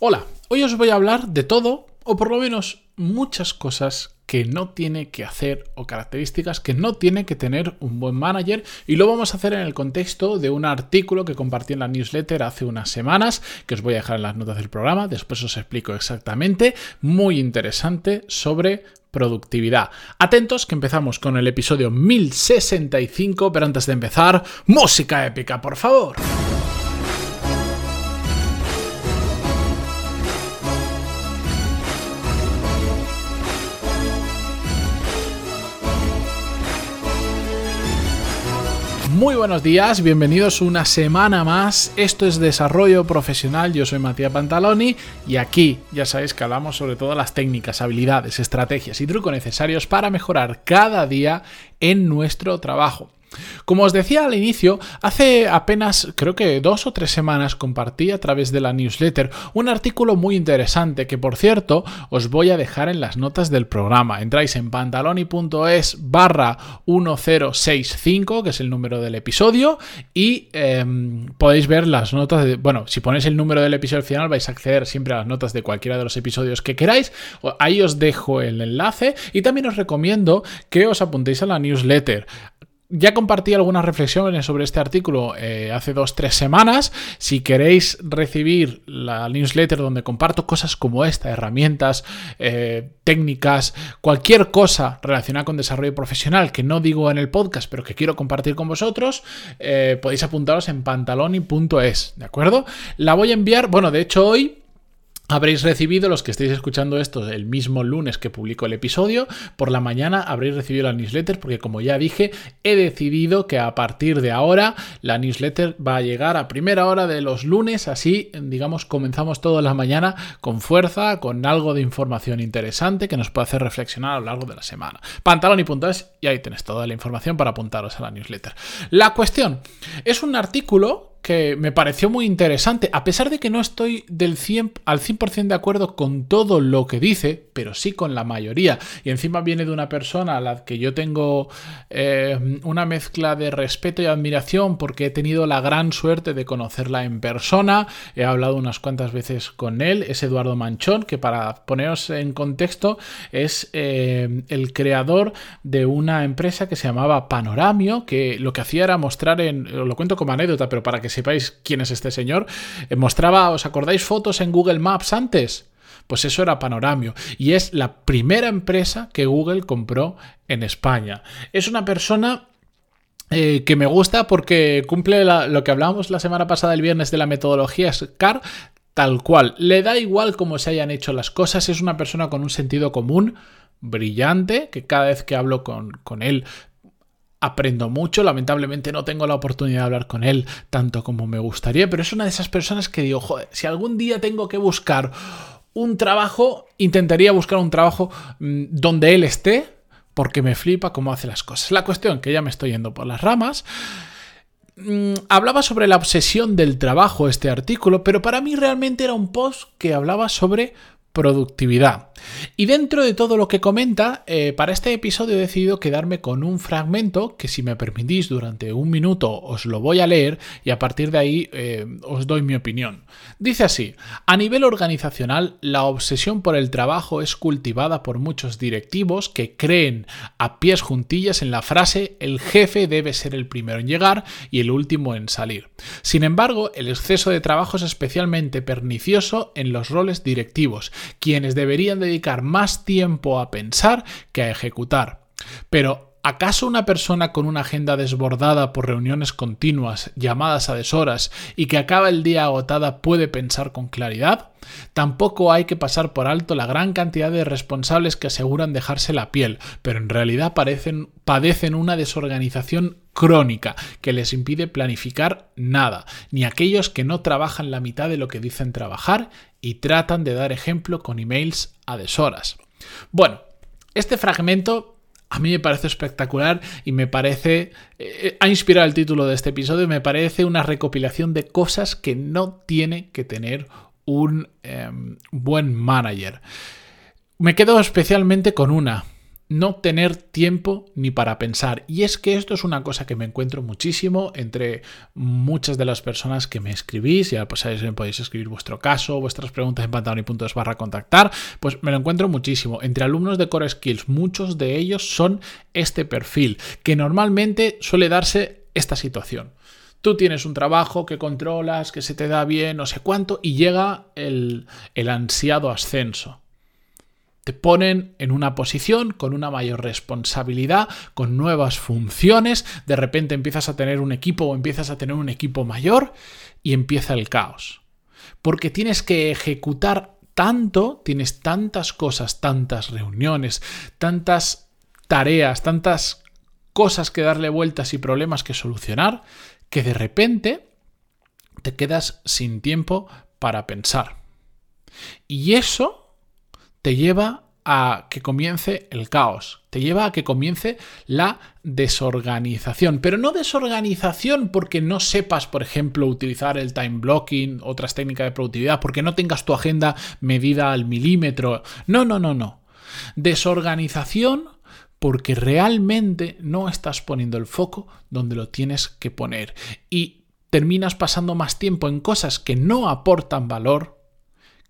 Hola, hoy os voy a hablar de todo, o por lo menos muchas cosas que no tiene que hacer o características que no tiene que tener un buen manager y lo vamos a hacer en el contexto de un artículo que compartí en la newsletter hace unas semanas que os voy a dejar en las notas del programa, después os explico exactamente, muy interesante sobre productividad. Atentos que empezamos con el episodio 1065, pero antes de empezar, música épica, por favor. Muy buenos días, bienvenidos una semana más. Esto es Desarrollo Profesional, yo soy Matías Pantaloni y aquí ya sabéis que hablamos sobre todas las técnicas, habilidades, estrategias y trucos necesarios para mejorar cada día en nuestro trabajo. Como os decía al inicio, hace apenas creo que dos o tres semanas compartí a través de la newsletter un artículo muy interesante que por cierto os voy a dejar en las notas del programa. Entráis en pantaloni.es barra 1065, que es el número del episodio, y em, podéis ver las notas de... Bueno, si ponéis el número del episodio final vais a acceder siempre a las notas de cualquiera de los episodios que queráis. Ahí os dejo el enlace y también os recomiendo que os apuntéis a la newsletter. Ya compartí algunas reflexiones sobre este artículo eh, hace dos, tres semanas. Si queréis recibir la newsletter donde comparto cosas como esta, herramientas, eh, técnicas, cualquier cosa relacionada con desarrollo profesional que no digo en el podcast, pero que quiero compartir con vosotros, eh, podéis apuntaros en pantaloni.es, ¿de acuerdo? La voy a enviar, bueno, de hecho hoy Habréis recibido, los que estéis escuchando esto el mismo lunes que publico el episodio, por la mañana habréis recibido la newsletter porque como ya dije, he decidido que a partir de ahora la newsletter va a llegar a primera hora de los lunes, así digamos comenzamos toda la mañana con fuerza, con algo de información interesante que nos puede hacer reflexionar a lo largo de la semana. Pantaloni.es y ahí tenéis toda la información para apuntaros a la newsletter. La cuestión es un artículo que me pareció muy interesante, a pesar de que no estoy del 100, al 100% de acuerdo con todo lo que dice, pero sí con la mayoría. Y encima viene de una persona a la que yo tengo eh, una mezcla de respeto y admiración porque he tenido la gran suerte de conocerla en persona. He hablado unas cuantas veces con él, es Eduardo Manchón, que para poneros en contexto es eh, el creador de una empresa que se llamaba Panoramio, que lo que hacía era mostrar en, lo cuento como anécdota, pero para que sepáis quién es este señor, eh, mostraba, ¿os acordáis fotos en Google Maps antes? Pues eso era Panoramio y es la primera empresa que Google compró en España. Es una persona eh, que me gusta porque cumple lo que hablábamos la semana pasada el viernes de la metodología SCAR tal cual. Le da igual cómo se hayan hecho las cosas, es una persona con un sentido común brillante, que cada vez que hablo con, con él aprendo mucho, lamentablemente no tengo la oportunidad de hablar con él tanto como me gustaría, pero es una de esas personas que digo, joder, si algún día tengo que buscar un trabajo, intentaría buscar un trabajo mm, donde él esté, porque me flipa cómo hace las cosas. La cuestión, que ya me estoy yendo por las ramas, mm, hablaba sobre la obsesión del trabajo este artículo, pero para mí realmente era un post que hablaba sobre productividad. Y dentro de todo lo que comenta, eh, para este episodio he decidido quedarme con un fragmento que si me permitís durante un minuto os lo voy a leer y a partir de ahí eh, os doy mi opinión. Dice así, a nivel organizacional la obsesión por el trabajo es cultivada por muchos directivos que creen a pies juntillas en la frase el jefe debe ser el primero en llegar y el último en salir. Sin embargo, el exceso de trabajo es especialmente pernicioso en los roles directivos, quienes deberían de dedicar más tiempo a pensar que a ejecutar. Pero ¿Acaso una persona con una agenda desbordada por reuniones continuas, llamadas a deshoras y que acaba el día agotada puede pensar con claridad? Tampoco hay que pasar por alto la gran cantidad de responsables que aseguran dejarse la piel, pero en realidad padecen una desorganización crónica que les impide planificar nada, ni aquellos que no trabajan la mitad de lo que dicen trabajar y tratan de dar ejemplo con emails a deshoras. Bueno, este fragmento a mí me parece espectacular y me parece... Eh, ha inspirado el título de este episodio me parece una recopilación de cosas que no tiene que tener un em, buen manager. Me quedo especialmente con una. No tener tiempo ni para pensar. Y es que esto es una cosa que me encuentro muchísimo entre muchas de las personas que me escribís. Ya pues podéis escribir vuestro caso, vuestras preguntas en pantaloni.es barra contactar. Pues me lo encuentro muchísimo. Entre alumnos de Core Skills, muchos de ellos son este perfil, que normalmente suele darse esta situación. Tú tienes un trabajo que controlas, que se te da bien, no sé cuánto, y llega el, el ansiado ascenso te ponen en una posición con una mayor responsabilidad, con nuevas funciones, de repente empiezas a tener un equipo o empiezas a tener un equipo mayor y empieza el caos. Porque tienes que ejecutar tanto, tienes tantas cosas, tantas reuniones, tantas tareas, tantas cosas que darle vueltas y problemas que solucionar, que de repente te quedas sin tiempo para pensar. Y eso te lleva a que comience el caos, te lleva a que comience la desorganización, pero no desorganización porque no sepas, por ejemplo, utilizar el time blocking, otras técnicas de productividad, porque no tengas tu agenda medida al milímetro. No, no, no, no. Desorganización porque realmente no estás poniendo el foco donde lo tienes que poner y terminas pasando más tiempo en cosas que no aportan valor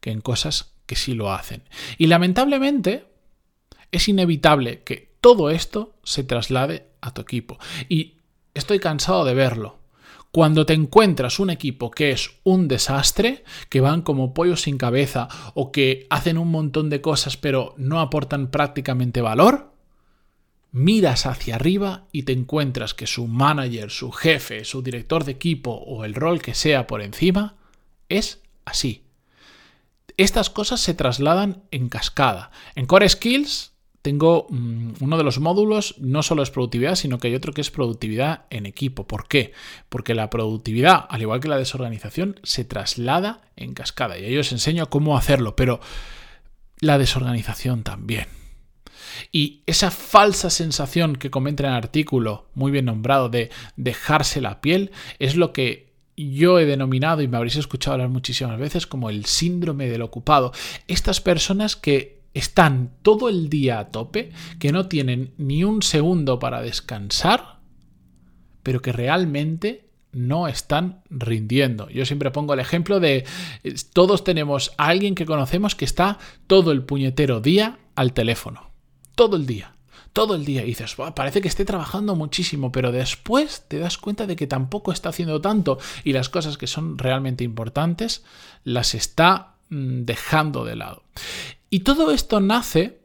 que en cosas que sí lo hacen. Y lamentablemente es inevitable que todo esto se traslade a tu equipo. Y estoy cansado de verlo. Cuando te encuentras un equipo que es un desastre, que van como pollos sin cabeza o que hacen un montón de cosas pero no aportan prácticamente valor, miras hacia arriba y te encuentras que su manager, su jefe, su director de equipo o el rol que sea por encima es así. Estas cosas se trasladan en cascada. En Core Skills tengo mm, uno de los módulos, no solo es productividad, sino que hay otro que es productividad en equipo. ¿Por qué? Porque la productividad, al igual que la desorganización, se traslada en cascada. Y ahí os enseño cómo hacerlo, pero la desorganización también. Y esa falsa sensación que comenta en el artículo, muy bien nombrado, de dejarse la piel, es lo que yo he denominado, y me habréis escuchado hablar muchísimas veces, como el síndrome del ocupado. Estas personas que están todo el día a tope, que no tienen ni un segundo para descansar, pero que realmente no están rindiendo. Yo siempre pongo el ejemplo de todos tenemos a alguien que conocemos que está todo el puñetero día al teléfono. Todo el día todo el día y dices, parece que esté trabajando muchísimo, pero después te das cuenta de que tampoco está haciendo tanto y las cosas que son realmente importantes las está mm, dejando de lado. Y todo esto nace,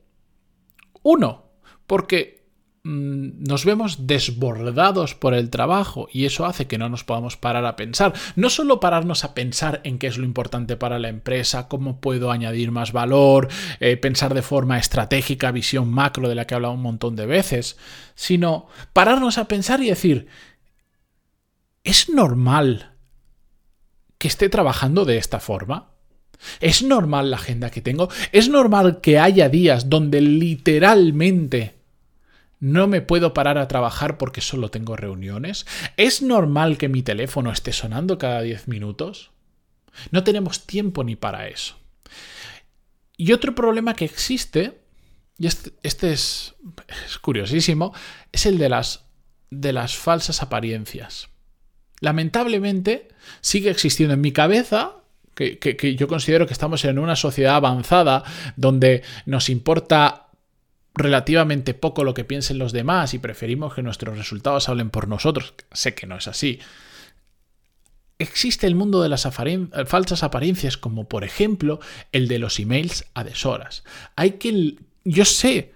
uno, porque nos vemos desbordados por el trabajo y eso hace que no nos podamos parar a pensar. No solo pararnos a pensar en qué es lo importante para la empresa, cómo puedo añadir más valor, eh, pensar de forma estratégica, visión macro de la que he hablado un montón de veces, sino pararnos a pensar y decir, ¿es normal que esté trabajando de esta forma? ¿Es normal la agenda que tengo? ¿Es normal que haya días donde literalmente no me puedo parar a trabajar porque solo tengo reuniones. ¿Es normal que mi teléfono esté sonando cada 10 minutos? No tenemos tiempo ni para eso. Y otro problema que existe, y este, este es, curiosísimo, es el de las, de las falsas apariencias. Lamentablemente sigue existiendo en mi cabeza que, que, yo considero que estamos en una sociedad avanzada donde nos importa relativamente poco lo que piensen los demás y preferimos que nuestros resultados hablen por nosotros, sé que no es así. Existe el mundo de las falsas apariencias, como por ejemplo el de los emails a deshoras. Hay que. Yo sé,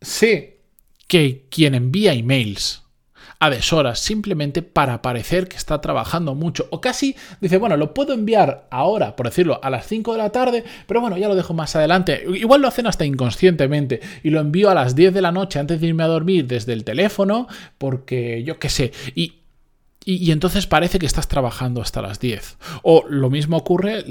sé que quien envía emails a deshoras simplemente para parecer que está trabajando mucho o casi dice, bueno, lo puedo enviar ahora, por decirlo, a las 5 de la tarde, pero bueno, ya lo dejo más adelante. Igual lo hacen hasta inconscientemente y lo envío a las 10 de la noche antes de irme a dormir desde el teléfono porque yo qué sé. Y y, entonces parece que estás trabajando hasta las 10. O lo mismo ocurre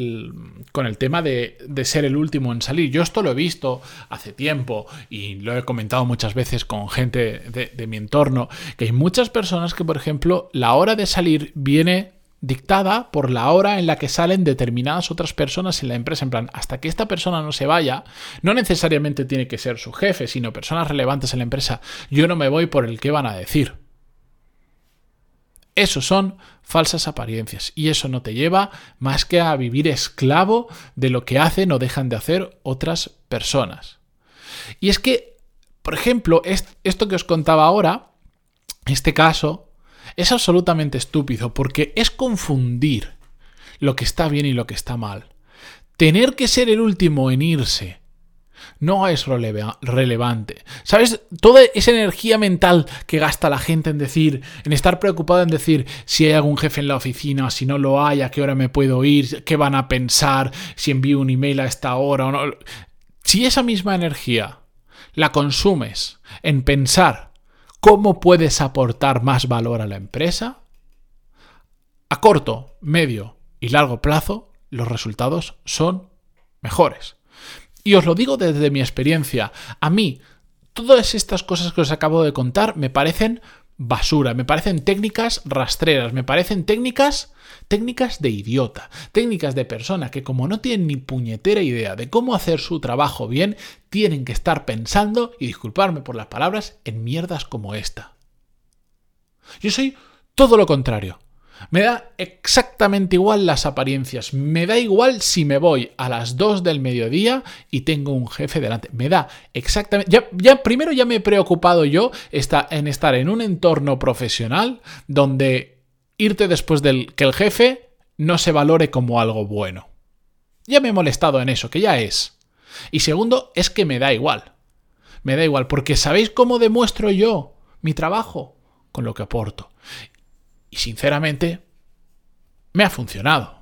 con el tema de, ser el último en salir. Yo esto lo he visto hace tiempo y lo he comentado muchas veces con gente de, de mi entorno, que hay muchas personas que, por ejemplo, la hora de salir viene dictada por la hora en la que salen determinadas otras personas en la empresa. En plan, hasta que esta persona no se vaya, no necesariamente tiene que ser su jefe, sino personas relevantes en la empresa. Yo no me voy por el que van a decir. Eso son falsas apariencias y eso no te lleva más que a vivir esclavo de lo que hacen o dejan de hacer otras personas. Y es que, por ejemplo, esto que os contaba ahora, este caso, es absolutamente estúpido porque es confundir lo que está bien y lo que está mal. Tener que ser el último en irse no es relevante. ¿Sabes? Toda esa energía mental que gasta la gente en decir, en estar preocupado en decir si hay algún jefe en la oficina, si no lo hay, a qué hora me puedo ir, qué van a pensar, si envío un email a esta hora o no. Si esa misma energía la consumes en pensar ¿Cómo puedes aportar más valor a la empresa? A corto, medio y largo plazo, los resultados son mejores. Y os lo digo desde mi experiencia. A mí, todas estas cosas que os acabo de contar me parecen basura, me parecen técnicas rastreras, me parecen técnicas técnicas de idiota, técnicas de persona que como no tienen ni puñetera idea de cómo hacer su trabajo bien, tienen que estar pensando, y disculparme por las palabras, en mierdas como esta. Yo soy todo lo contrario. Me da exactamente igual las apariencias. Me da igual si me voy a las 2 del mediodía y tengo un jefe delante. Me da exactamente... Ya, primero ya me he preocupado yo en estar en un entorno profesional donde irte después del que el jefe no se valore como algo bueno. Ya me he molestado en eso, que ya es. Y segundo, es que me da igual. Me da igual, porque ¿sabéis cómo demuestro yo mi trabajo? Con lo que aporto. Y sinceramente, me ha funcionado.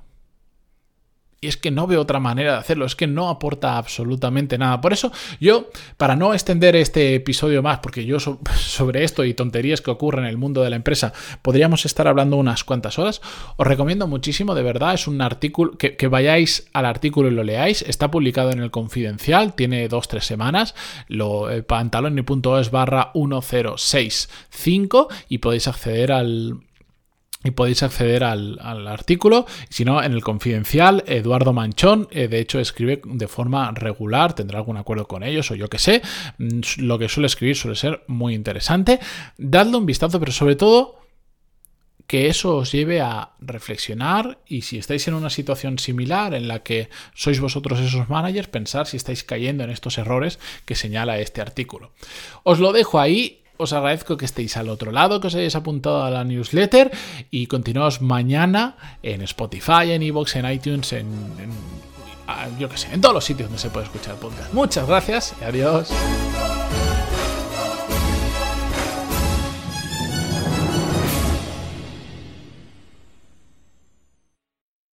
Y es que no veo otra manera de hacerlo, es que no aporta absolutamente nada. Por eso yo, para no extender este episodio más, porque yo sobre esto y tonterías que ocurren en el mundo de la empresa podríamos estar hablando unas cuantas horas, os recomiendo muchísimo, de verdad, es un artículo, que, vayáis al artículo y lo leáis, está publicado en el Confidencial, tiene dos, tres semanas, lo, eh, pantaloni.es barra 1065 y podéis acceder al y podéis acceder al, artículo. Si no, en el confidencial, Eduardo Manchón, eh, de hecho, escribe de forma regular, tendrá algún acuerdo con ellos o yo que sé. Mm, lo que suele escribir suele ser muy interesante. Dadle un vistazo, pero sobre todo que eso os lleve a reflexionar y si estáis en una situación similar en la que sois vosotros esos managers, pensar si estáis cayendo en estos errores que señala este artículo. Os lo dejo ahí os agradezco que estéis al otro lado, que os hayáis apuntado a la newsletter y continuaos mañana en Spotify, en Evox, en iTunes, en, yo que sé, en todos los sitios donde se puede escuchar podcast. Muchas gracias y adiós.